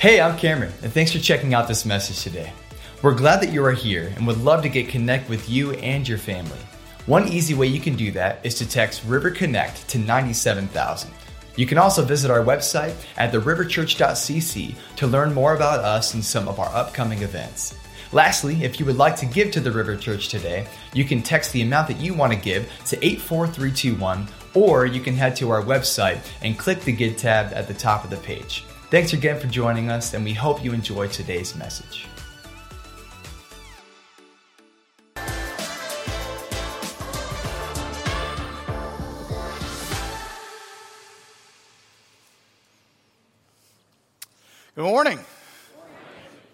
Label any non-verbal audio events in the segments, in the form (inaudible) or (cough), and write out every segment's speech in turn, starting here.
Hey, I'm Cameron, and thanks for checking out this message today. We're glad that you are here and would love to get connect with you and your family. One easy way you can do that is to text River Connect to 97000. You can also visit our website at theriverchurch.cc to learn more about us and some of our upcoming events. Lastly, if you would like to give to the River Church today, you can text the amount that you want to give to 84321 or you can head to our website and click the Give tab at the top of the page. Thanks again for joining us, and we hope you enjoy today's message. Good morning.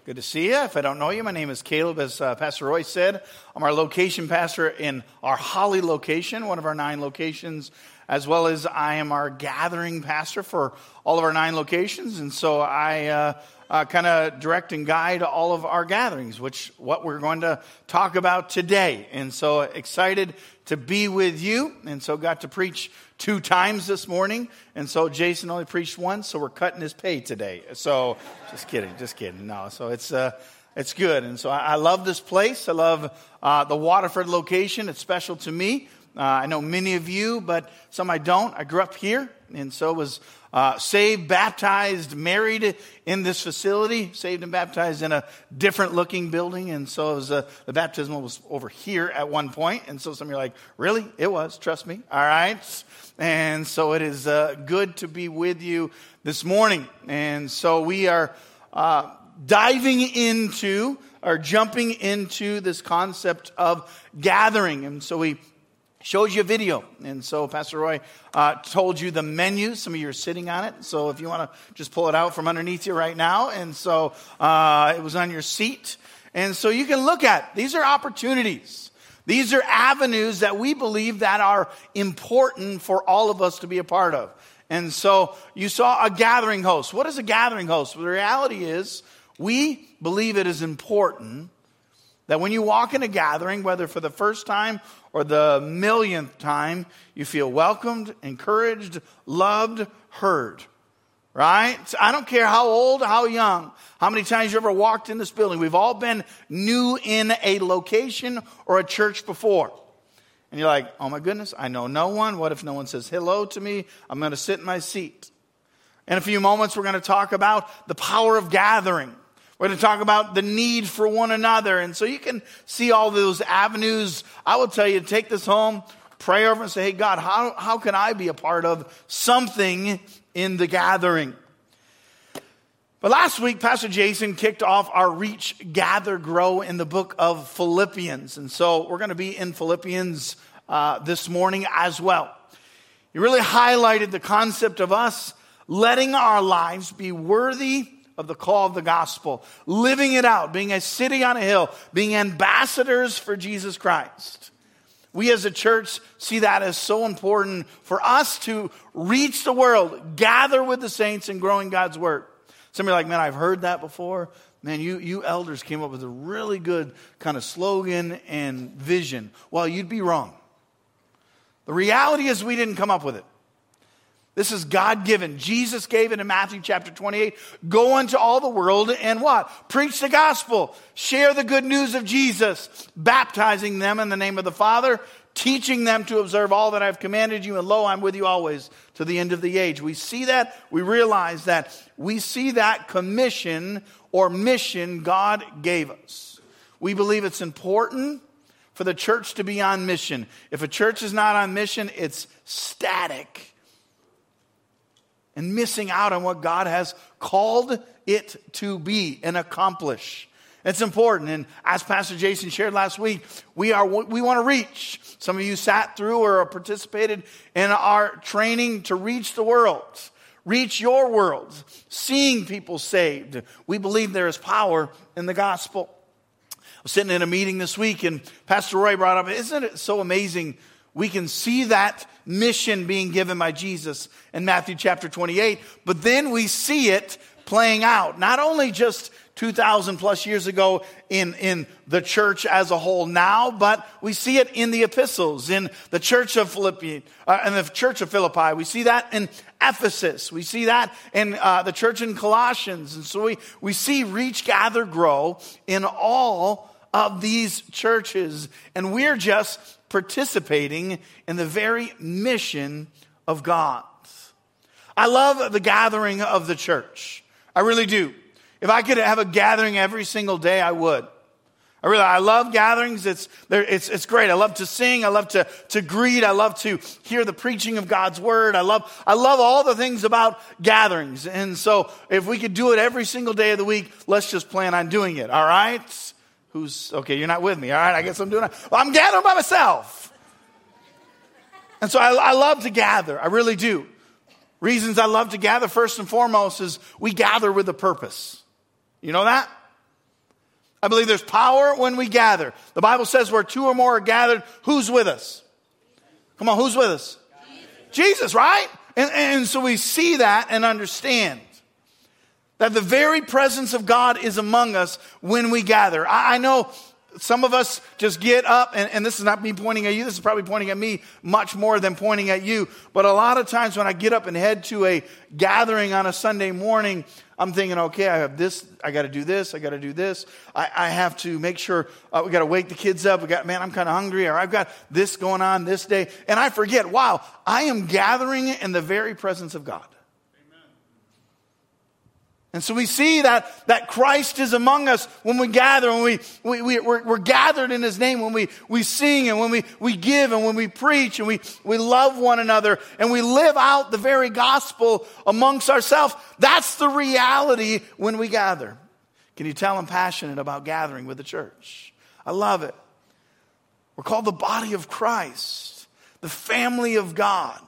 Good to see you. If I don't know you, my name is Caleb. As uh, Pastor Roy said, I'm our location pastor in our Holly location, one of our nine locations, as well as I am our gathering pastor for all of our nine locations. And so I uh, uh, kind of direct and guide all of our gatherings, which what we're going to talk about today. And so excited to be with you. And so got to preach two times this morning. And so Jason only preached once, so we're cutting his pay today. So just kidding, just kidding. No, so it's, uh, it's good. And so I, love this place. I love uh, the Waterford location. It's special to me. Uh, I know many of you, but some I don't. I grew up here, and so was uh, saved, baptized, married in this facility, saved and baptized in a different looking building. And so it was, uh, the baptismal was over here at one point. And so some of you are like, really? It was, trust me. All right. And so it is uh, good to be with you this morning. And so we are uh, diving into or jumping into this concept of gathering. And so we shows you a video. And so Pastor Roy uh, told you the menu. Some of you are sitting on it. So if you want to just pull it out from underneath you right now. And so uh, it was on your seat. And so you can look at these are opportunities. These are avenues that we believe that are important for all of us to be a part of. And so you saw a gathering host. What is a gathering host? Well, the reality is we believe it is important that when you walk in a gathering, whether for the first time or the millionth time, you feel welcomed, encouraged, loved, heard. Right? I don't care how old, how young, how many times you ever walked in this building. We've all been new in a location or a church before. And you're like, oh my goodness, I know no one. What if no one says hello to me? I'm going to sit in my seat. In a few moments, we're going to talk about the power of gathering. We're going to talk about the need for one another. And so you can see all those avenues. I will tell you, take this home, pray over and say, hey, God, how, how can I be a part of something in the gathering? But last week, Pastor Jason kicked off our Reach, Gather, Grow in the book of Philippians. And so we're going to be in Philippians uh, this morning as well. He really highlighted the concept of us letting our lives be worthy of the call of the gospel, living it out, being a city on a hill, being ambassadors for Jesus Christ. We as a church see that as so important for us to reach the world, gather with the saints, and growing God's word. Somebody like, man, I've heard that before. Man, you, you elders came up with a really good kind of slogan and vision. Well, you'd be wrong. The reality is, we didn't come up with it. This is God given. Jesus gave it in Matthew chapter 28. Go into all the world and what? Preach the gospel. Share the good news of Jesus, baptizing them in the name of the Father, teaching them to observe all that I've commanded you, and lo, I'm with you always to the end of the age. We see that, we realize that, we see that commission or mission God gave us. We believe it's important for the church to be on mission. If a church is not on mission, it's static and missing out on what God has called it to be and accomplish. It's important. And as Pastor Jason shared last week, we are, we want to reach. Some of you sat through or participated in our training to reach the world. Reach your world. Seeing people saved. We believe there is power in the gospel. I was sitting in a meeting this week and Pastor Roy brought up, isn't it so amazing we can see that mission being given by Jesus in Matthew chapter 28, but then we see it playing out. Not only just 2,000 plus years ago in, in the church as a whole now, but we see it in the epistles, in the church of Philippi, uh, in the church of Philippi. We see that in Ephesus. We see that in uh, the church in Colossians. And so we, we see reach, gather, grow in all of these churches. And we're just participating in the very mission of God. I love the gathering of the church. I really do. If I could have a gathering every single day, I would. I really, I love gatherings. It's, it's, it's great. I love to sing. I love to, to greet. I love to hear the preaching of God's word. I love, I love all the things about gatherings. And so if we could do it every single day of the week, let's just plan on doing it. All right? Who's, okay, you're not with me. All right. I guess I'm doing it. Well, I'm gathering by myself. And so I, I love to gather. I really do. Reasons I love to gather, first and foremost, is we gather with a purpose. You know that? I believe there's power when we gather. The Bible says where two or more are gathered, who's with us? Come on, who's with us? Jesus, Jesus right? And, and so we see that and understand that the very presence of God is among us when we gather. I, I know some of us just get up, and, and, this is not me pointing at you, this is probably pointing at me much more than pointing at you. But a lot of times when I get up and head to a gathering on a Sunday morning, I'm thinking, okay, I have this, I got to do this, I got to do this. I, I, have to make sure uh, we got to wake the kids up. We got, man, I'm kind of hungry, or I've got this going on this day. And I forget, wow, I am gathering in the very presence of God. And so we see that, that Christ is among us when we gather, when we, we, we, we're, we're gathered in His name, when we, we sing and when we, we give and when we preach and we, we love one another and we live out the very gospel amongst ourselves. That's the reality when we gather. Can you tell I'm passionate about gathering with the church? I love it. We're called the body of Christ, the family of God.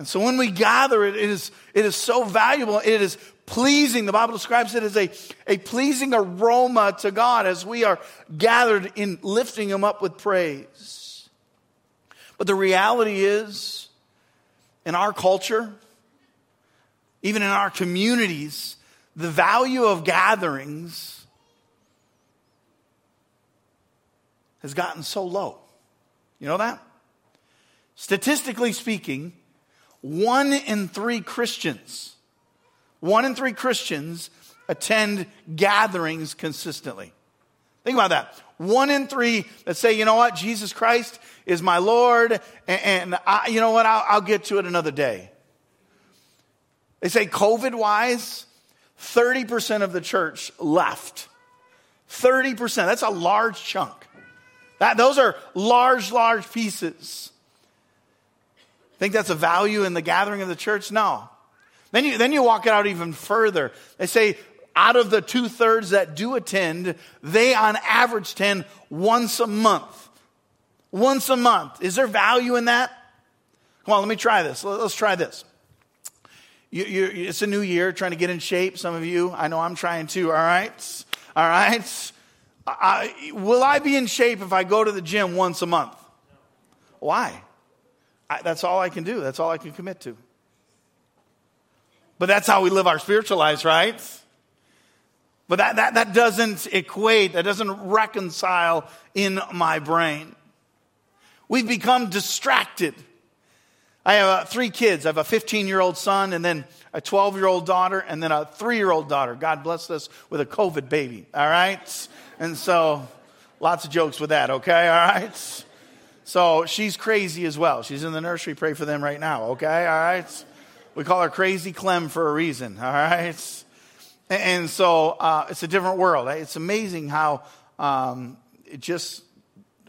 And so when we gather, it is, it is so valuable. It is pleasing. The Bible describes it as a, a pleasing aroma to God as we are gathered in lifting Him up with praise. But the reality is, in our culture, even in our communities, the value of gatherings has gotten so low. You know that? Statistically speaking, one in three Christians, one in three Christians attend gatherings consistently. Think about that. One in three that say, you know what, Jesus Christ is my Lord, and, I, you know what, I'll, I'll get to it another day. They say, COVID wise, 30% of the church left. 30%. That's a large chunk. That, those are large, large pieces. Think that's a value in the gathering of the church? No. Then you, then you walk it out even further. They say out of the two thirds that do attend, they on average attend once a month. Once a month. Is there value in that? Come on, let me try this. Let's try this. You, you, it's a new year, trying to get in shape. Some of you, I know I'm trying to. All right, all right. I, will I be in shape if I go to the gym once a month? Why? I, that's all I can do. That's all I can commit to. But that's how we live our spiritual lives, right? But that, that, that doesn't equate, that doesn't reconcile in my brain. We've become distracted. I have uh, three kids. I have a 15 year old son, and then a 12 year old daughter, and then a three year old daughter. God blessed us with a COVID baby, all right? And so, lots of jokes with that, okay, all right? So she's crazy as well. She's in the nursery. Pray for them right now, okay? All right? We call her Crazy Clem for a reason, all right? And so uh, it's a different world. It's amazing how um, it just,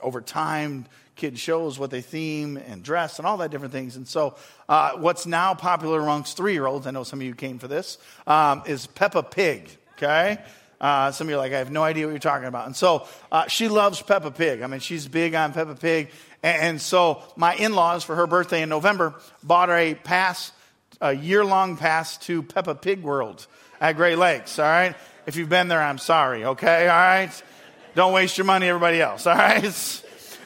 over time, kids shows what they theme and dress and all that different things. And so, uh, what's now popular amongst three year olds, I know some of you came for this, um, is Peppa Pig, okay? Uh, some of you are like, I have no idea what you're talking about. And so, uh, she loves Peppa Pig. I mean, she's big on Peppa Pig. And so my in-laws, for her birthday in November, bought her a pass, a year-long pass to Peppa Pig World at Great Lakes, all right? If you've been there, I'm sorry, okay, all right? Don't waste your money, everybody else, all right?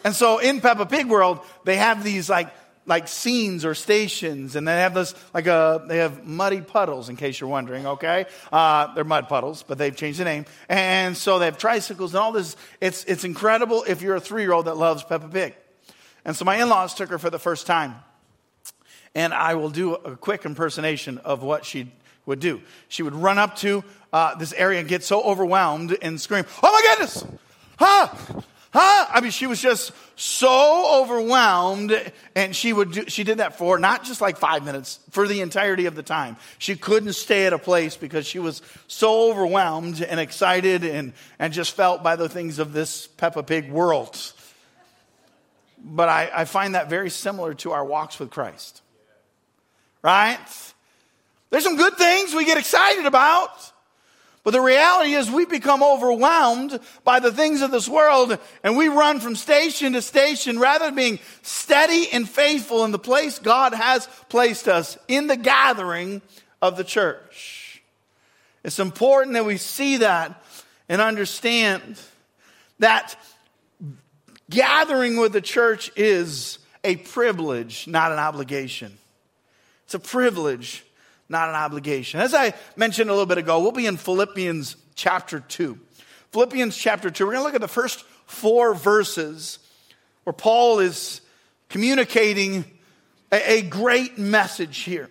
And so in Peppa Pig World, they have these like like scenes or stations, and they have this like a they have muddy puddles. In case you're wondering, okay, uh, they're mud puddles, but they've changed the name, and so they have tricycles and all this. It's it's incredible if you're a three year old that loves Peppa Pig. And so my in laws took her for the first time, and I will do a quick impersonation of what she would do. She would run up to uh, this area and get so overwhelmed and scream, "Oh my goodness!" Ah! Huh? I mean, she was just so overwhelmed, and she would do, she did that for not just like five minutes, for the entirety of the time. She couldn't stay at a place because she was so overwhelmed and excited and, and just felt by the things of this Peppa Pig world. But I, I find that very similar to our walks with Christ. Right? There's some good things we get excited about. But the reality is we become overwhelmed by the things of this world and we run from station to station rather than being steady and faithful in the place God has placed us in the gathering of the church. It's important that we see that and understand that gathering with the church is a privilege, not an obligation. It's a privilege not an obligation. As I mentioned a little bit ago, we'll be in Philippians chapter 2. Philippians chapter 2, we're going to look at the first four verses where Paul is communicating a, a great message here.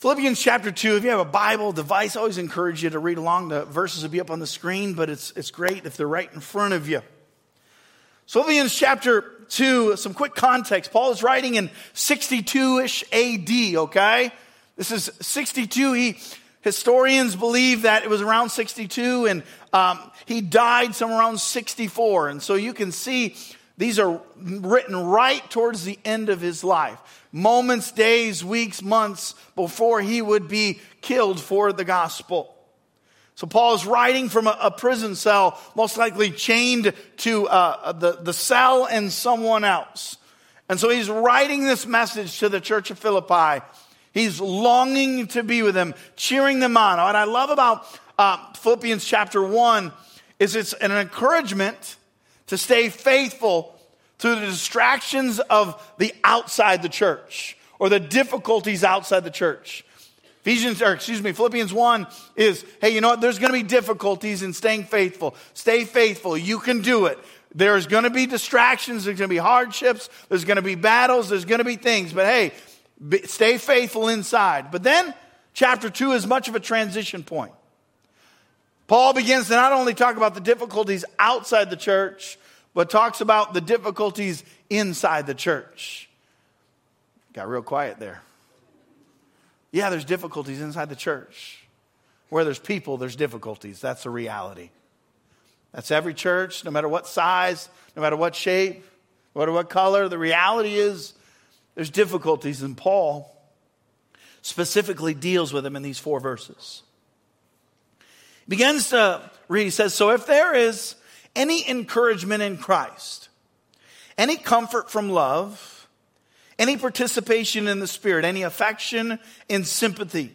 Philippians chapter 2, if you have a Bible device, I always encourage you to read along. The verses will be up on the screen, but it's, it's great if they're right in front of you. Philippians chapter 2, some quick context. Paul is writing in 62 ish AD, okay? This is 62. He, historians believe that it was around 62, and um, he died somewhere around 64. And so you can see these are written right towards the end of his life. Moments, days, weeks, months before he would be killed for the gospel. So Paul is writing from a, a prison cell, most likely chained to uh, the, the cell and someone else. And so he's writing this message to the church of Philippi. He's longing to be with them, cheering them on. What I love about uh, Philippians chapter 1 is it's an encouragement to stay faithful through the distractions of the outside the church or the difficulties outside the church. Ephesians, or excuse me, Philippians 1 is, hey, you know what? There's going to be difficulties in staying faithful. Stay faithful. You can do it. There's going to be distractions. There's going to be hardships. There's going to be battles. There's going to be things. But hey, stay faithful inside. But then, chapter 2 is much of a transition point. Paul begins to not only talk about the difficulties outside the church, but talks about the difficulties inside the church. Got real quiet there. Yeah, there's difficulties inside the church. Where there's people, there's difficulties. That's the reality. That's every church, no matter what size, no matter what shape, no matter what color. The reality is there's difficulties, and Paul specifically deals with them in these four verses. He begins to read, he says, So if there is any encouragement in Christ, any comfort from love, any participation in the Spirit, any affection and sympathy.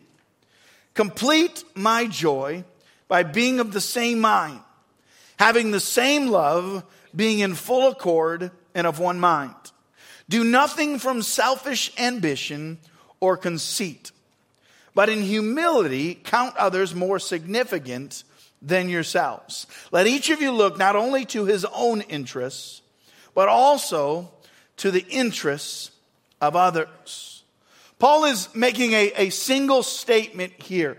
Complete my joy by being of the same mind, having the same love, being in full accord and of one mind. Do nothing from selfish ambition or conceit, but in humility count others more significant than yourselves. Let each of you look not only to his own interests, but also to the interests of others. Paul is making a, a single statement here.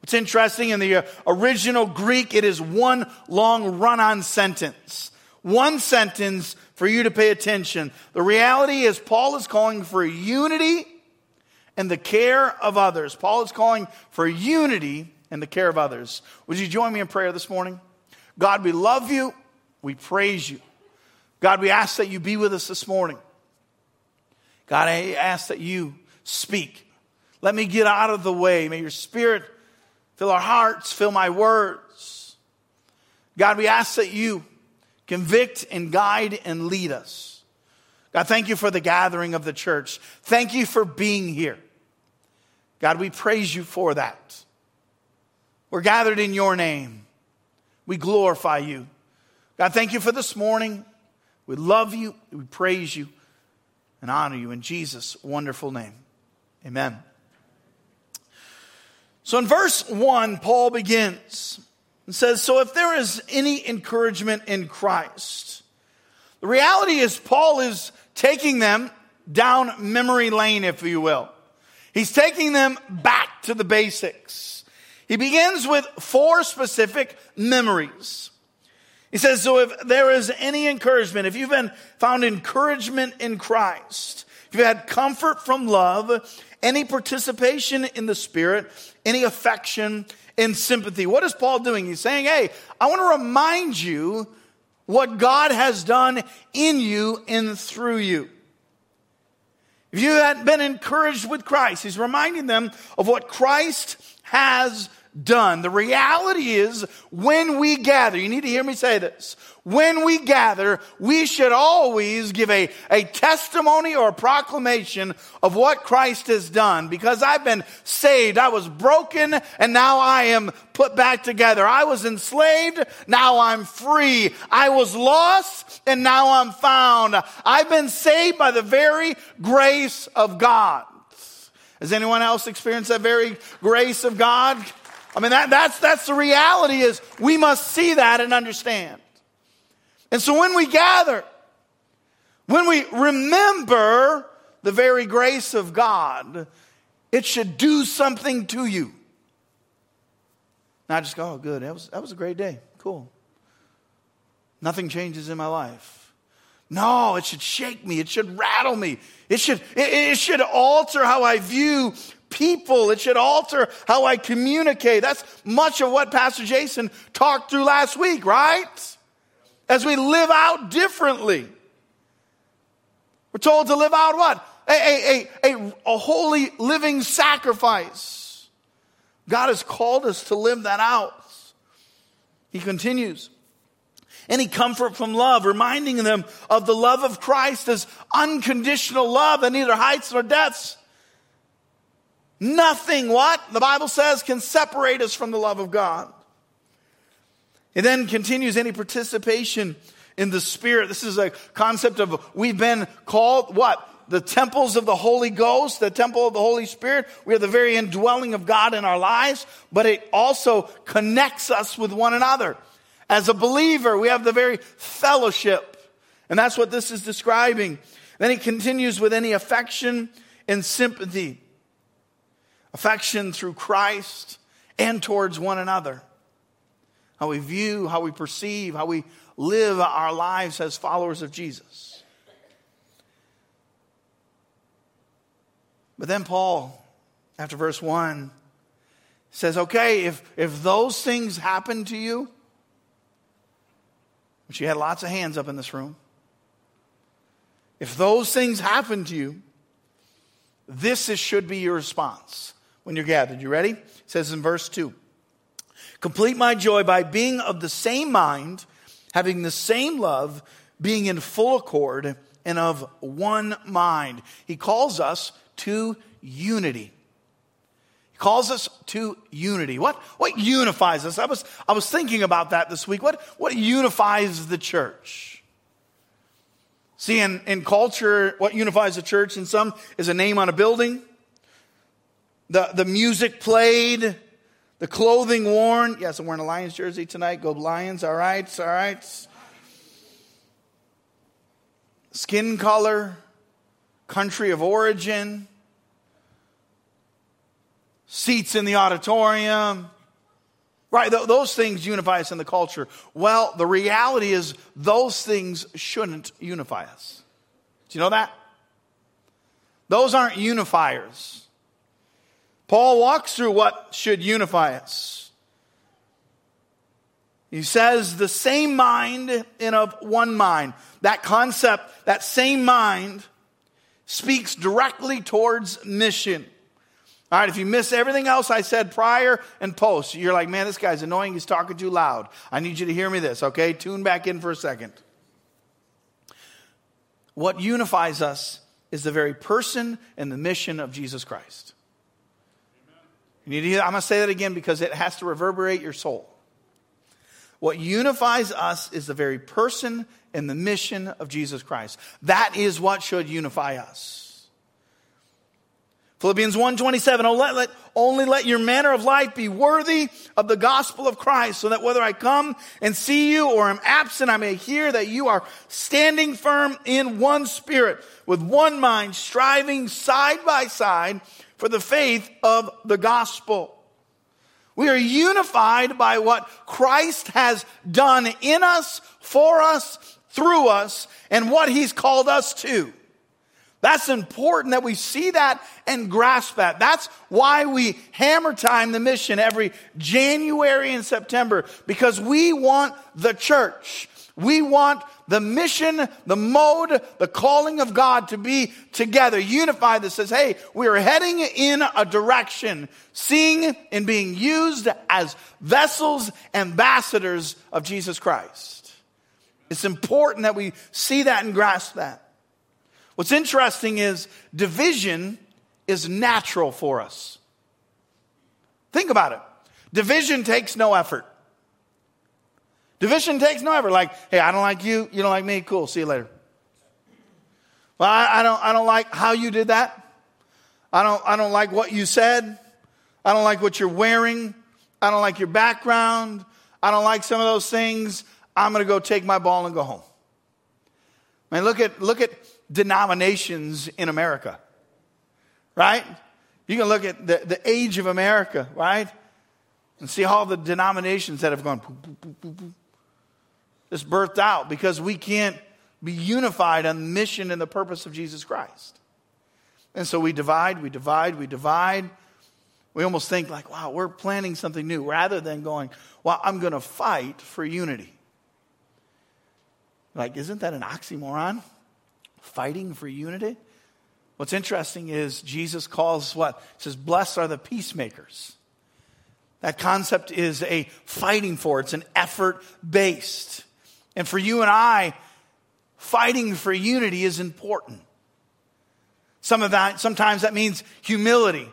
What's interesting in the original Greek, it is one long run on sentence. One sentence for you to pay attention. The reality is, Paul is calling for unity and the care of others. Paul is calling for unity and the care of others. Would you join me in prayer this morning? God, we love you. We praise you. God, we ask that you be with us this morning. God, I ask that you speak. Let me get out of the way. May your spirit fill our hearts, fill my words. God, we ask that you convict and guide and lead us. God, thank you for the gathering of the church. Thank you for being here. God, we praise you for that. We're gathered in your name. We glorify you. God, thank you for this morning. We love you. We praise you. and honor you in Jesus' wonderful name. Amen. So in verse 1, Paul begins and says, So if there is any encouragement in Christ, the reality is Paul is taking them down memory lane, if you will. He's taking them back to the basics. He begins with four specific memories. He says, so if there is any encouragement, if you've been found encouragement in Christ, if you've had comfort from love, any participation in the Spirit, any affection and sympathy, what is Paul doing? He's saying, hey, I want to remind you what God has done in you and through you. If you hadn't been encouraged with Christ, he's reminding them of what Christ has done. The reality is when we gather, you need to hear me say this. When we gather, we should always give a, a testimony or a proclamation of what Christ has done because I've been saved. I was broken and now I am put back together. I was enslaved. Now I'm free. I was lost and now I'm found. I've been saved by the very grace of God. Has anyone else experienced that very grace of God? I mean, that, that's, that's the reality is we must see that and understand. And so when we gather, when we remember the very grace of God, it should do something to you. Not just go, oh, good, that was, that was a great day. Cool. Nothing changes in my life. No, it should shake me. It should rattle me. It should, it, it should alter how I view people. It should alter how I communicate. That's much of what Pastor Jason talked through last week, right? As we live out differently. We're told to live out what? A, a, a, a, holy living sacrifice. God has called us to live that out. He continues. Any comfort from love, reminding them of the love of Christ as unconditional love that neither heights nor depths Nothing, what? The Bible says, can separate us from the love of God. It then continues any participation in the Spirit. This is a concept of we've been called what? The temples of the Holy Ghost, the temple of the Holy Spirit. We are the very indwelling of God in our lives, but it also connects us with one another. As a believer, we have the very fellowship. And that's what this is describing. Then he continues with any affection and sympathy affection through Christ and towards one another. How we view, how we perceive, how we live our lives as followers of Jesus. But then Paul, after verse 1, says, okay, if, if those things happen to you, which you had lots of hands up in this room, if those things happen to you, this is, should be your response when you're gathered. You ready? It says in verse 2 Complete my joy by being of the same mind, having the same love, being in full accord, and of one mind. He calls us to unity. He calls us to unity. What, what unifies us? I was, I was thinking about that this week. What, what unifies the church? See, in, in culture, what unifies the church in some is a name on a building, the, the music played, the clothing worn. Yes, I'm wearing a Lions jersey tonight. Go Lions, all right, all right. Skin color, country of origin, seats in the auditorium. Right, those things unify us in the culture. Well, the reality is those things shouldn't unify us. Do you know that? Those aren't unifiers. Paul walks through what should unify us. He says the same mind in of one mind. That concept, that same mind, speaks directly towards mission. All right, if you miss everything else I said prior and post, you're like, man, this guy's annoying. He's talking too loud. I need you to hear me this, okay? Tune back in for a second. What unifies us is the very person and the mission of Jesus Christ. You need to, I'm going to say that again because it has to reverberate your soul. What unifies us is the very person and the mission of Jesus Christ. That is what should unify us. Philippians 1:27 oh, let, let, only let your manner of life be worthy of the gospel of Christ so that whether I come and see you or am absent I may hear that you are standing firm in one spirit with one mind striving side by side for the faith of the gospel. We are unified by what Christ has done in us, for us, through us, and what he's called us to. That's important that we see that and grasp that. That's why we hammer time the mission every January and September because we want the church. We want the mission, the mode, the calling of God to be together, unified that says, hey, we are heading in a direction, seeing and being used as vessels, ambassadors of Jesus Christ. It's important that we see that and grasp that. What's interesting is division is natural for us. Think about it. Division takes no effort. Division takes no effort. Like, hey, I don't like you, you don't like me, cool, see you later. Well, I, I, don't, I don't like how you did that. I don't, I don't like what you said. I don't like what you're wearing. I don't like your background. I don't like some of those things. I'm going to go take my ball and go home. Man, look at, look at denominations in America, right? You can look at the, the age of America, right? And see all the denominations that have gone just birthed out because we can't be unified on the mission and the purpose of Jesus Christ. And so we divide, we divide, we divide. We almost think like, wow, we're planning something new rather than going, well, I'm going to fight for unity. Like, isn't that an oxymoron? Fighting for unity. What's interesting is Jesus calls what? He says, Blessed are the peacemakers. That concept is a fighting for, it's an effort based. And for you and I, fighting for unity is important. Some of that, sometimes that means humility.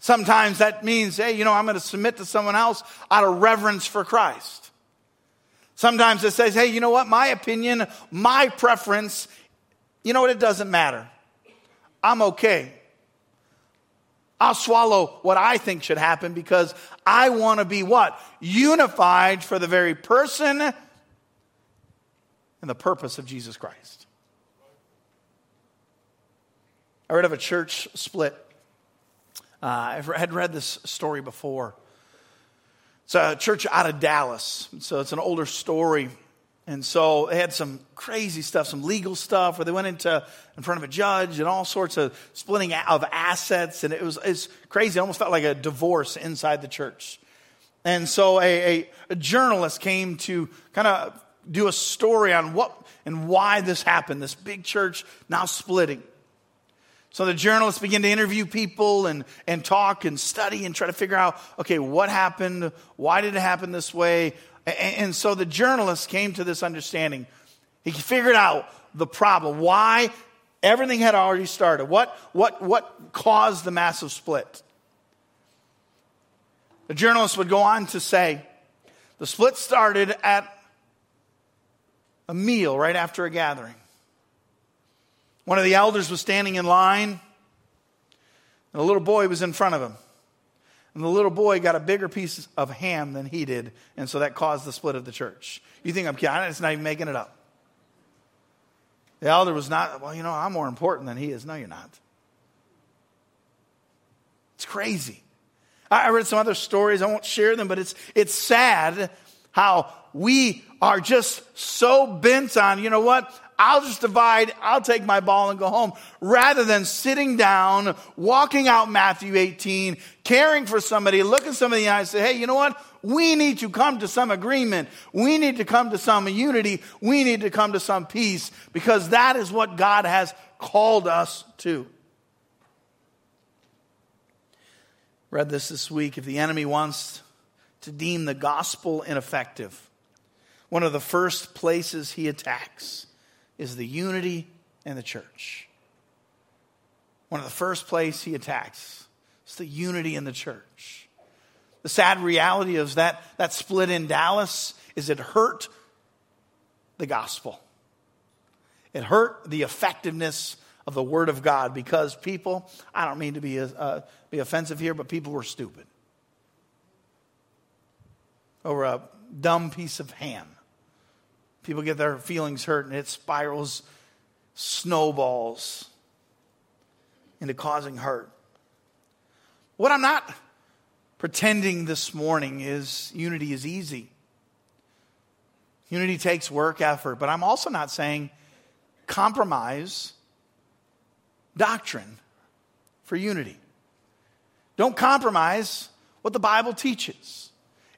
Sometimes that means, hey, you know, I'm going to submit to someone else out of reverence for Christ. Sometimes it says, hey, you know what? My opinion, my preference, you know what? It doesn't matter. I'm okay. I'll swallow what I think should happen because I want to be what? Unified for the very person and the purpose of Jesus Christ. I read of a church split. Uh, I had read this story before. It's a church out of Dallas. So it's an older story. And so they had some crazy stuff, some legal stuff where they went into in front of a judge and all sorts of splitting of assets. And it was it's crazy. It almost felt like a divorce inside the church. And so a, a, a journalist came to kind of do a story on what and why this happened. This big church now splitting. So the journalists begin to interview people and, and talk and study and try to figure out, okay, what happened? Why did it happen this way? And, and so the journalists came to this understanding. He figured out the problem, why everything had already started. What, what, what caused the massive split? The journalists would go on to say the split started at a meal right after a gathering. One of the elders was standing in line, and a little boy was in front of him. And the little boy got a bigger piece of ham than he did, and so that caused the split of the church. You think I'm kidding? It's not even making it up. The elder was not, well, you know, I'm more important than he is. No, you're not. It's crazy. I read some other stories. I won't share them, but it's, it's sad how we are just so bent on, you know what? I'll just divide, I'll take my ball and go home, rather than sitting down, walking out Matthew 18, caring for somebody, looking somebody in the eye and say, hey, you know what? We need to come to some agreement. We need to come to some unity. We need to come to some peace because that is what God has called us to. Read this this week. If the enemy wants to deem the gospel ineffective, one of the first places he attacks is the unity in the church. One of the first place he attacks is the unity in the church. The sad reality is that that split in Dallas is it hurt the gospel. It hurt the effectiveness of the Word of God because people, I don't mean to be, uh, be offensive here, but people were stupid over a dumb piece of ham. People get their feelings hurt and it spirals, snowballs into causing hurt. What I'm not pretending this morning is unity is easy. Unity takes work, effort, but I'm also not saying compromise doctrine for unity. Don't compromise what the Bible teaches.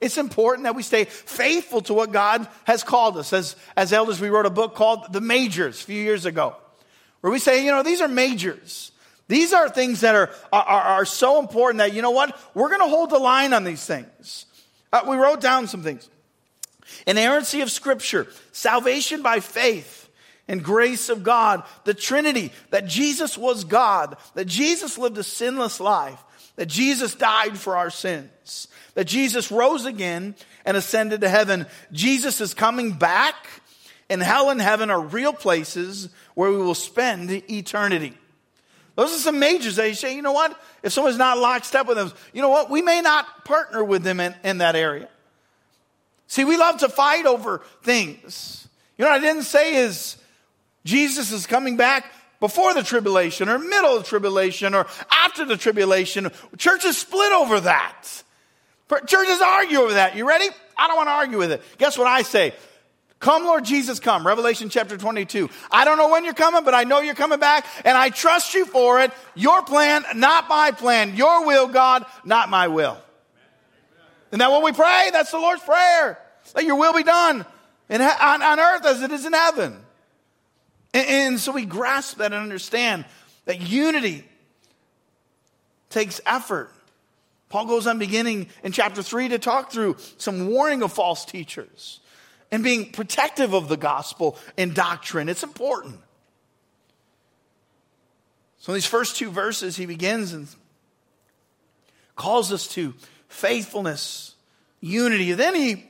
It's important that we stay faithful to what God has called us. As, as elders, we wrote a book called The Majors a few years ago, where we say, you know, these are majors. These are things that are, are, are so important that, you know what, we're going to hold the line on these things. Uh, we wrote down some things. Inerrancy of Scripture, salvation by faith, and grace of God, the Trinity, that Jesus was God, that Jesus lived a sinless life, that Jesus died for our sins, that Jesus rose again and ascended to heaven. Jesus is coming back, and hell and heaven are real places where we will spend eternity. Those are some majors that you say, you know what? If someone's not locked step with them, you know what? We may not partner with them in, in that area. See, we love to fight over things. You know what I didn't say is Jesus is coming back before the tribulation or middle of the tribulation or after the tribulation. Churches split over that. Churches argue over that. You ready? I don't want to argue with it. Guess what I say? Come, Lord Jesus, come. Revelation chapter 22. I don't know when you're coming, but I know you're coming back, and I trust you for it. Your plan, not my plan. Your will, God, not my will. Isn't that what we pray? That's the Lord's prayer. Let your will be done in, on, on earth as it is in heaven. And, and so we grasp that and understand that unity takes effort. Paul goes on beginning in chapter 3 to talk through some warning of false teachers and being protective of the gospel and doctrine. It's important. So, in these first two verses, he begins and calls us to faithfulness, unity. Then he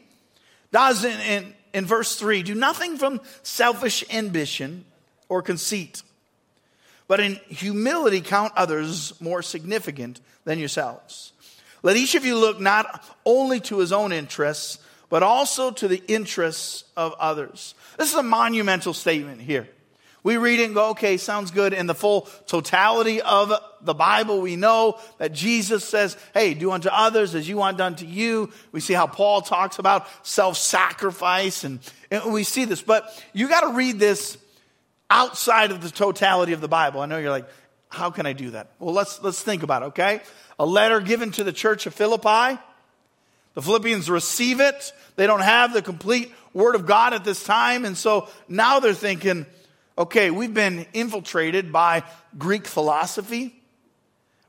does in, in, in verse 3 do nothing from selfish ambition or conceit, but in humility count others more significant than yourselves. Let each of you look not only to his own interests, but also to the interests of others. This is a monumental statement here. We read it and go, okay, sounds good. In the full totality of the Bible, we know that Jesus says, hey, do unto others as you want done to you. We see how Paul talks about self sacrifice, and, and, we see this. But you got to read this outside of the totality of the Bible. I know you're like, how can I do that? Well, let's, let's think about it, okay? A letter given to the church of Philippi. The Philippians receive it. They don't have the complete word of God at this time. And so now they're thinking, okay, we've been infiltrated by Greek philosophy.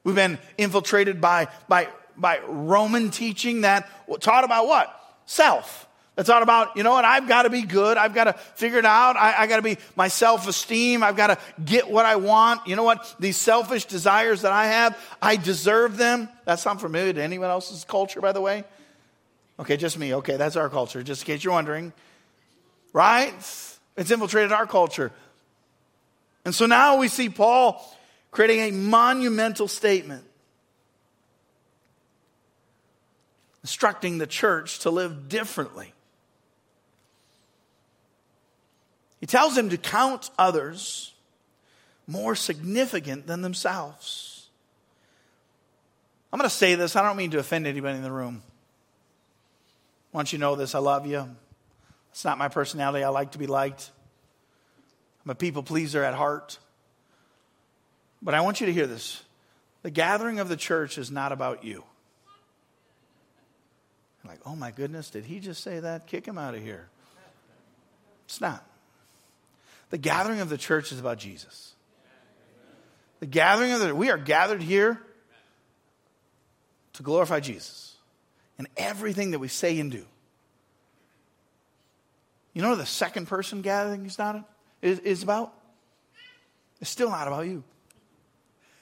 We've been infiltrated by, by, by Roman teaching that taught about what? Self. It's all about, you know what, I've got to be good. I've got to figure it out. I, I got to be my self esteem. I've got to get what I want. You know what? These selfish desires that I have, I deserve them. That's not familiar to anyone else's culture, by the way. Okay, just me. Okay, that's our culture, just in case you're wondering. Right? It's infiltrated our culture. And so now we see Paul creating a monumental statement instructing the church to live differently. He tells them to count others more significant than themselves. I'm going to say this. I don't mean to offend anybody in the room. Want you know this. I love you. It's not my personality. I like to be liked. I'm a people pleaser at heart. But I want you to hear this. The gathering of the church is not about you. Like, oh my goodness, did he just say that? Kick him out of here. It's not. The gathering of the church is about Jesus. The gathering of the we are gathered here to glorify Jesus in everything that we say and do. You know what the second person gathering is not is, is about? It's still not about you.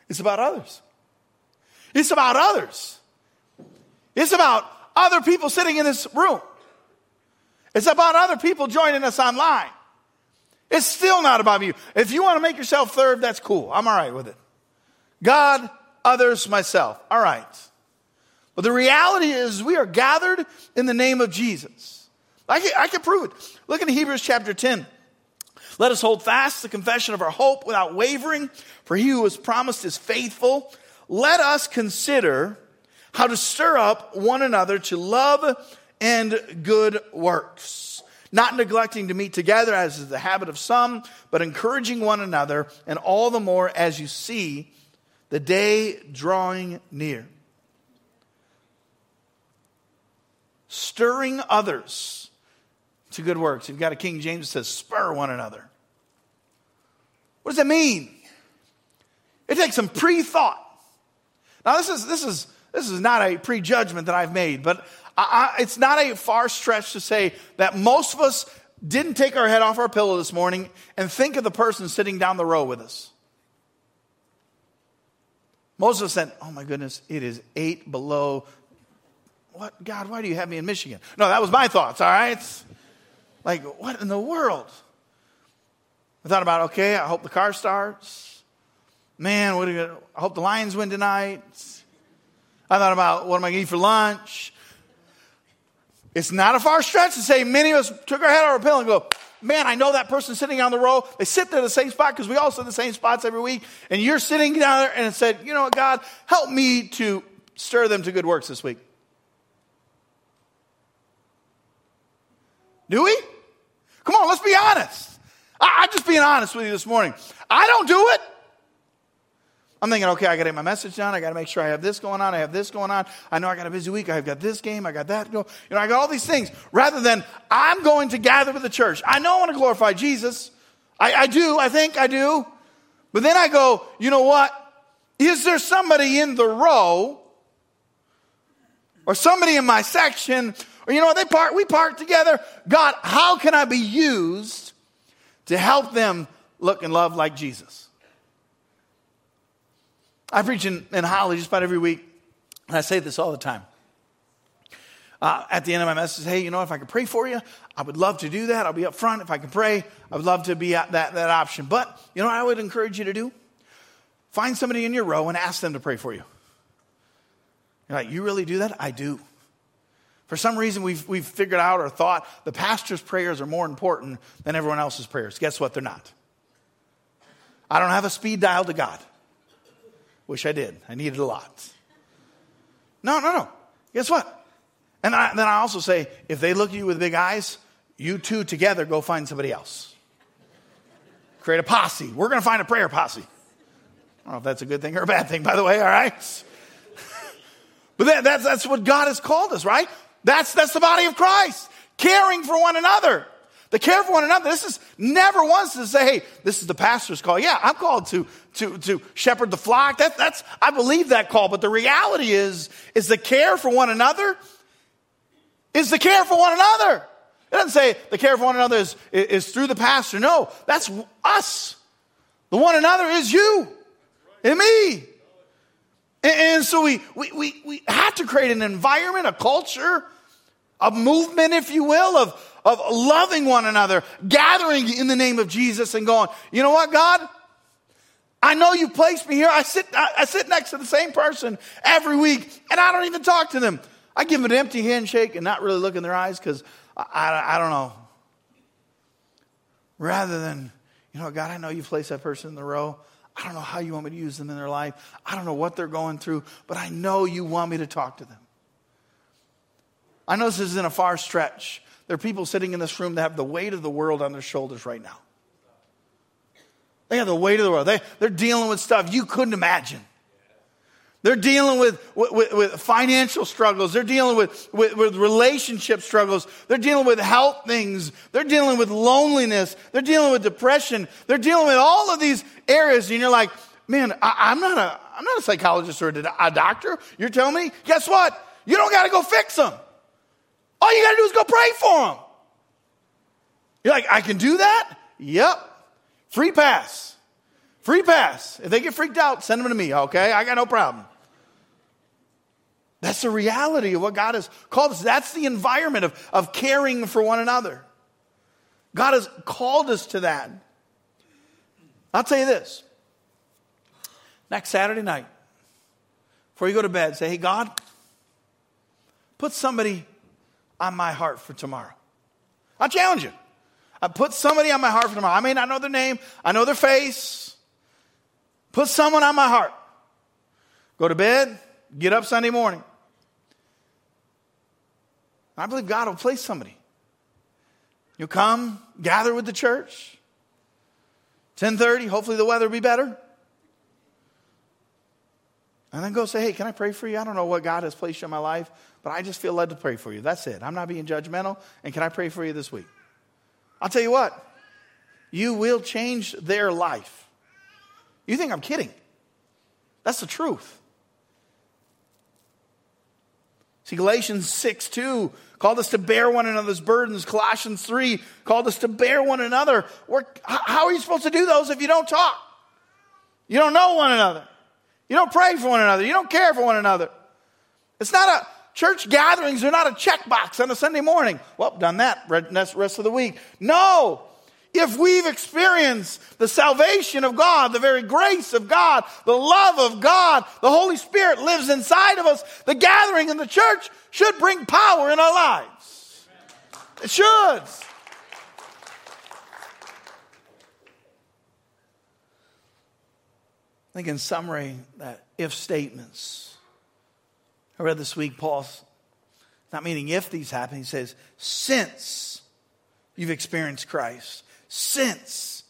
It's about others. It's about others. It's about other people sitting in this room. It's about other people joining us online. It's still not about you. If you want to make yourself third, that's cool. I'm all right with it. God, others, myself. All right. But the reality is, we are gathered in the name of Jesus. I can, I can prove it. Look in Hebrews chapter 10. Let us hold fast the confession of our hope without wavering, for he who has promised is faithful. Let us consider how to stir up one another to love and good works, not neglecting to meet together as is the habit of some, but encouraging one another, and all the more as you see the day drawing near. Stirring others to good works. You've got a King James that says, spur one another. What does that mean? It takes some pre thought. Now, this is, this, is, this is not a prejudgment that I've made, but I, it's not a far stretch to say that most of us didn't take our head off our pillow this morning and think of the person sitting down the row with us. Most of us said, Oh my goodness, it is eight below. What, God, why do you have me in Michigan? No, that was my thoughts, all right? Like, what in the world? I thought about, okay, I hope the car starts. Man, what are you, I hope the Lions win tonight. I thought about, what am I going to eat for lunch? It's not a far stretch to say many of us took our head out of our pillow and go, man, I know that person sitting on the row. They sit there in the same spot because we all sit in the same spots every week. And you're sitting down there and said, you know what, God, help me to stir them to good works this week. Do we? Come on, let's be honest. I, am just being honest with you this morning. I don't do it. I'm thinking, okay, I got to get my message done. I got to make sure I have this going on. I have this going on. I know I got a busy week. I've got this game. I got that. Go. You know, I got all these things. Rather than I'm going to gather with the church. I know I want to glorify Jesus. I, I do. I think I do. But then I go, you know what? Is there somebody in the row or somebody in my section or you know what? They park. We park together. God, how can I be used to help them look and love like Jesus. I preach in, in Holly just about every week, and I say this all the time. Uh, at the end of my message, hey, you know, if I could pray for you, I would love to do that. I'll be up front. If I can pray, I would love to be at that, that option. But, you know what I would encourage you to do? Find somebody in your row and ask them to pray for you. You're like, you really do that? I do. For some reason, we've, we've figured out or thought the pastor's prayers are more important than everyone else's prayers. Guess what? They're not. I don't have a speed dial to God. Wish I did. I needed a lot. No, no, no. Guess what? And I, then I also say, if they look at you with big eyes, you two together go find somebody else. Create a posse. We're going to find a prayer posse. I don't know if that's a good thing or a bad thing, by the way, all right? (laughs) but that, that's, that's what God has called us, right? That's, that's the body of Christ. Caring for one another. The care for one another. This is never once to say, hey, this is the pastor's call. Yeah, I'm called to, to, to shepherd the flock. That, that's, I believe that call. But the reality is, is the care for one another is the care for one another. It doesn't say the care for one another is, is through the pastor. No, that's us. The one another is you and me. And, so we, we, we, we have to create an environment, a culture, a movement, if you will, of, of loving one another, gathering in the name of Jesus and going, you know what, God? I know you placed me here. I sit, I, sit next to the same person every week and I don't even talk to them. I give them an empty handshake and not really look in their eyes because I, I, I don't know. Rather than, you know, God, I know you placed that person in the row. I don't know how you want me to use them in their life. I don't know what they're going through, but I know you want me to talk to them. I know this isn't a far stretch. There are people sitting in this room that have the weight of the world on their shoulders right now. They have the weight of the world. They, they're dealing with stuff you couldn't imagine. They're dealing with, with, with, financial struggles. They're dealing with, with, with relationship struggles. They're dealing with health things. They're dealing with loneliness. They're dealing with depression. They're dealing with all of these areas. And you're like, man, I, am not a, I'm not a psychologist or a, a doctor. You're telling me, guess what? You don't got to go fix them. All you got to do is go pray for them. You're like, I can do that? Yep. Free pass. Free pass. If they get freaked out, send them to me, okay? I got no problem. That's the reality of what God has called us. That's the environment of, of caring for one another. God has called us to that. I'll tell you this. Next Saturday night, before you go to bed, say, hey, God, put somebody on my heart for tomorrow. I challenge you. I put somebody on my heart for tomorrow. I may not know their name, I know their face. Put someone on my heart. Go to bed, get up Sunday morning. I believe God will place somebody. You'll come, gather with the church. 10:30, hopefully the weather will be better. And then go say, hey, can I pray for you? I don't know what God has placed in my life, but I just feel led to pray for you. That's it. I'm not being judgmental. And can I pray for you this week? I'll tell you what, you will change their life. You think I'm kidding? That's the truth. See, Galatians 6 2 called us to bear one another's burdens. Colossians 3 called us to bear one another. We're, how are you supposed to do those if you don't talk? You don't know one another. You don't pray for one another. You don't care for one another. It's not a church gatherings are not a checkbox on a Sunday morning. Well, done that rest of the week. No. If we've experienced the salvation of God, the very grace of God, the love of God, the Holy Spirit lives inside of us, the gathering in the church should bring power in our lives. It should. I think in summary, that if statements. I read this week, Paul's not meaning if these happen, he says, since you've experienced Christ since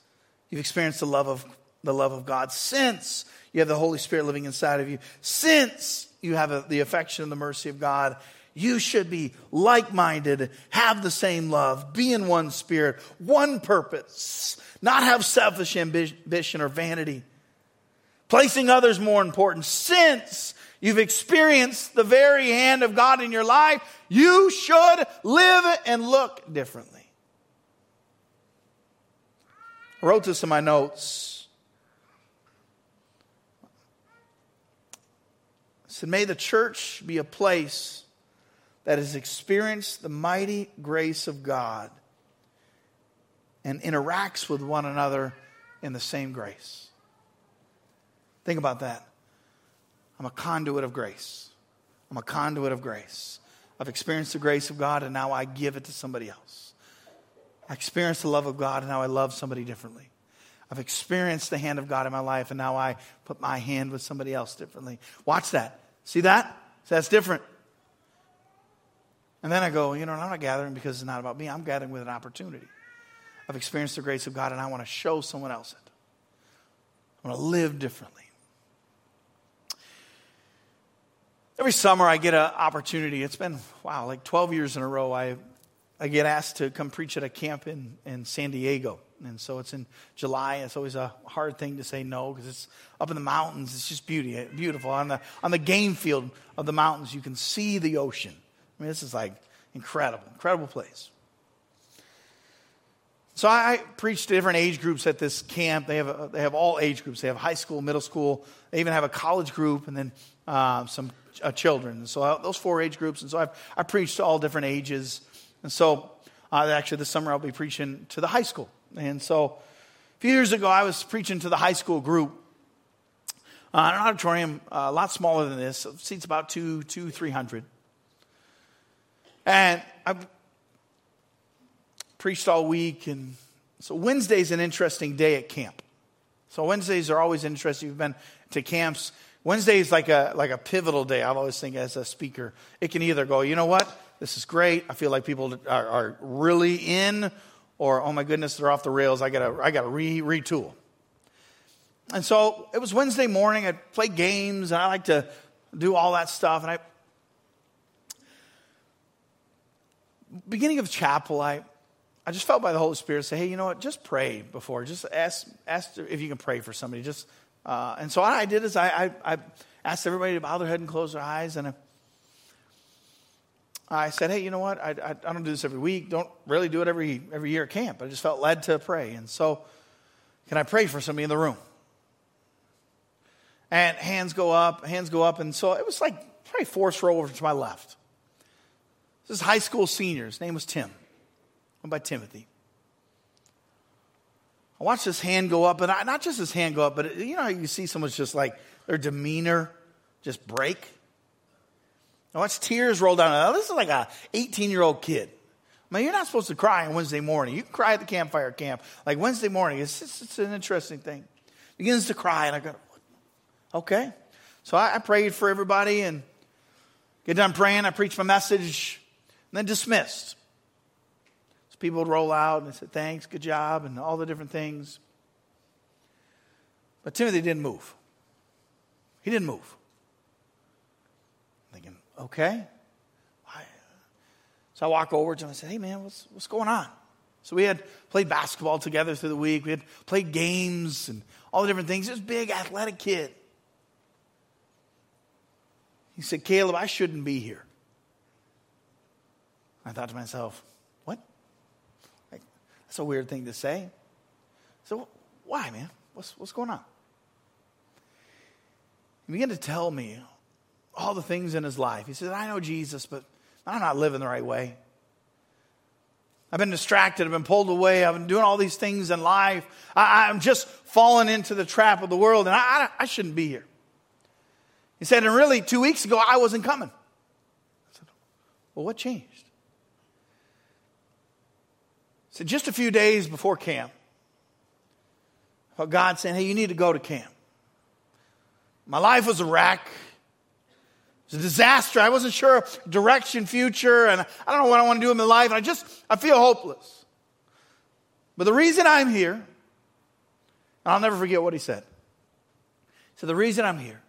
you've experienced the love of the love of God, since you have the Holy Spirit living inside of you, since you have a, the affection and the mercy of God, you should be like minded, have the same love, be in one spirit, one purpose, not have selfish ambition or vanity, placing others more important. Since you've experienced the very hand of God in your life, you should live and look differently. I wrote this in my notes. I said, May the church be a place that has experienced the mighty grace of God and interacts with one another in the same grace. Think about that. I'm a conduit of grace. I'm a conduit of grace. I've experienced the grace of God and now I give it to somebody else. I experienced the love of God and now I love somebody differently. I've experienced the hand of God in my life and now I put my hand with somebody else differently. Watch that. See that? So that's different. And then I go, you know, I'm not gathering because it's not about me. I'm gathering with an opportunity. I've experienced the grace of God and I want to show someone else it. I want to live differently. Every summer I get an opportunity. It's been, wow, like 12 years in a row. I I get asked to come preach at a camp in, in San Diego. And so it's in July. It's always a hard thing to say no because it's up in the mountains. It's just beauty, beautiful. On the, on the game field of the mountains, you can see the ocean. I mean, this is like incredible, incredible place. So I, preach to different age groups at this camp. They have, a, they have all age groups. They have high school, middle school. They even have a college group and then uh, some uh, children. And so I, those four age groups. And so I've, I preach to all different ages. And so, uh, actually, this summer I'll be preaching to the high school. And so, a few years ago, I was preaching to the high school group. Uh, an auditorium uh, a lot smaller than this, seats about two, two, three hundred. And I preached all week, and so Wednesday's an interesting day at camp. So Wednesdays are always interesting. You've been to camps. Wednesday is like a like a pivotal day. I've always think as a speaker, it can either go, you know what, this is great. I feel like people are, are really in, or oh my goodness, they're off the rails. I gotta, I gotta re, retool. And so it was Wednesday morning. I play games, and I like to do all that stuff. And I, beginning of chapel, I, I just felt by the Holy Spirit say, hey, you know what? Just pray before. Just ask, ask if you can pray for somebody. Just, uh, and so what I did is I, I, I asked everybody to bow their head and close their eyes, and. I, I said, hey, you know what? I, I, I, don't do this every week. Don't really do it every, every year at camp. I just felt led to pray. And so, can I pray for somebody in the room? And hands go up, hands go up. And so it was like probably fourth row over to my left. This is high school senior. His name was Tim. Went by Timothy. I watched his hand go up, and not just his hand go up, but you know, you see someone's just like their demeanor just break. I watched tears roll down. Now, this is like a 18 year old kid. I mean, you're not supposed to cry on Wednesday morning. You can cry at the campfire camp. Like Wednesday morning, it's, just, it's an interesting thing. Begins to cry, and I go, okay. So I, I prayed for everybody and get done praying. I preached my message, and then dismissed. People would roll out and said, thanks, good job, and all the different things. But Timothy didn't move. He didn't move. I'm thinking, okay. So I walk over to him and said, Hey, man, what's, what's going on? So we had played basketball together through the week. We had played games and all the different things. A big, athletic kid. He said, Caleb, I shouldn't be here. I thought to myself, that's a weird thing to say. So why, man? What's, what's going on? He began to tell me all the things in his life. He said, I know Jesus, but I'm not living the right way. I've been distracted. I've been pulled away. I've been doing all these things in life. I, am just falling into the trap of the world, and I, I, I, shouldn't be here. He said, and really, two weeks ago, I wasn't coming. I said, well, what changed? Said, just a few days before camp, God saying, hey, you need to go to camp. My life was a wreck. It's a disaster. I wasn't sure direction, future, and I don't know what I want to do in my life. And I just, I feel hopeless. But the reason I'm here, I'll never forget what he said. So the reason I'm here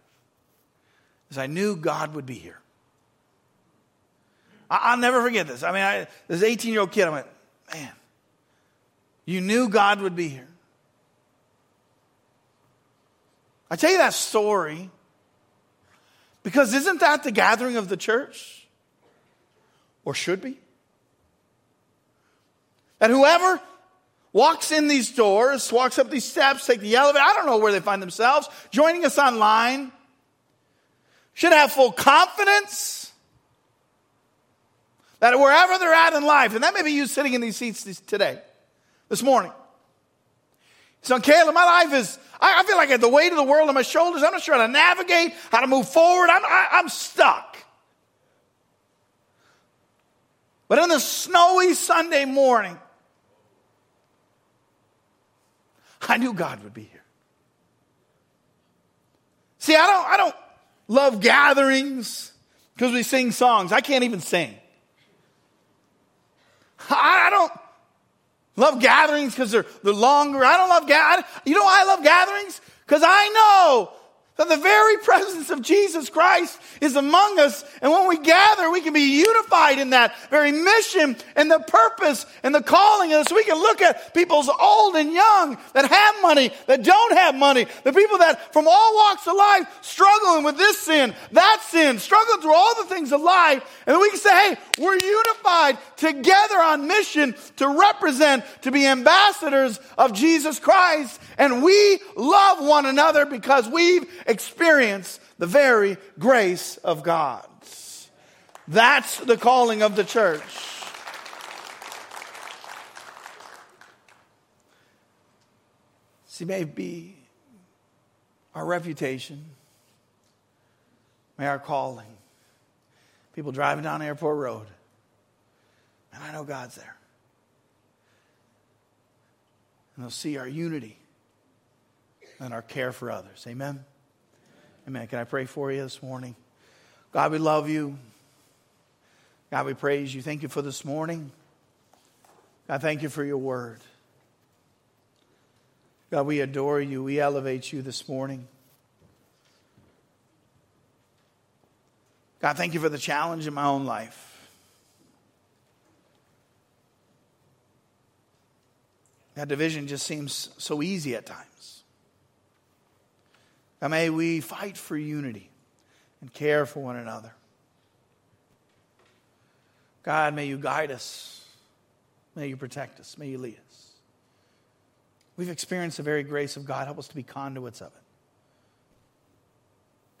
is I knew God would be here. I, will never forget this. I mean, I, this 18 year old kid, I went, man, you knew God would be here. I tell you that story because isn't that the gathering of the church? Or should be? That whoever walks in these doors, walks up these steps, take the elevator, I don't know where they find themselves, joining us online, should have full confidence that wherever they're at in life, and that may be you sitting in these seats today, this morning. So, Caleb, my life is I, I feel like I have the weight of the world on my shoulders. I'm not sure how to navigate, how to move forward. I'm, I, I'm stuck. But on the snowy Sunday morning, I knew God would be here. See, I don't, I don't love gatherings because we sing songs. I can't even sing. I, I don't Love gatherings because they're, they're longer. I don't love gatherings. You know why I love gatherings? Because I know that the very presence of Jesus Christ is among us. And when we gather, we can be unified in that very mission and the purpose and the calling. of so we can look at people's old and young that have money, that don't have money, the people that from all walks of life struggling with this sin, that sin, struggling through all the things of life. And we can say, hey, we're unified together on mission to represent, to be ambassadors of Jesus Christ. And we love one another because we've experience the very grace of God. That's the calling of the church. See, maybe our reputation, may our calling, people driving down Airport Road, and I know God's there. And they'll see our unity and our care for others. Amen. Amen. Can I pray for you this morning? God, we love you. God, we praise you. Thank you for this morning. God, thank you for your word. God, we adore you. We elevate you this morning. God, thank you for the challenge in my own life. That division just seems so easy at times. And may we fight for unity and care for one another. God, may you guide us. May you protect us. May you lead us. We've experienced the very grace of God. Help us to be conduits of it.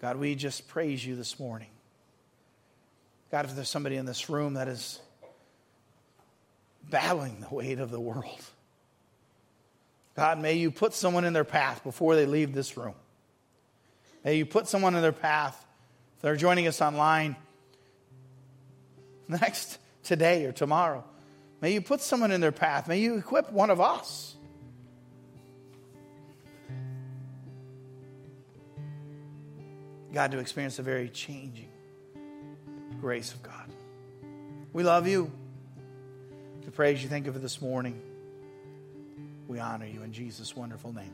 God, we just praise you this morning. God, if there's somebody in this room that is battling the weight of the world, God, may you put someone in their path before they leave this room. May you put someone in their path. They're joining us online (laughs) next, today, or tomorrow, may you put someone in their path. May you equip one of us. God, to experience the very changing grace of God. We love you. We praise you. Thank you for this morning. We honor you in Jesus' wonderful name.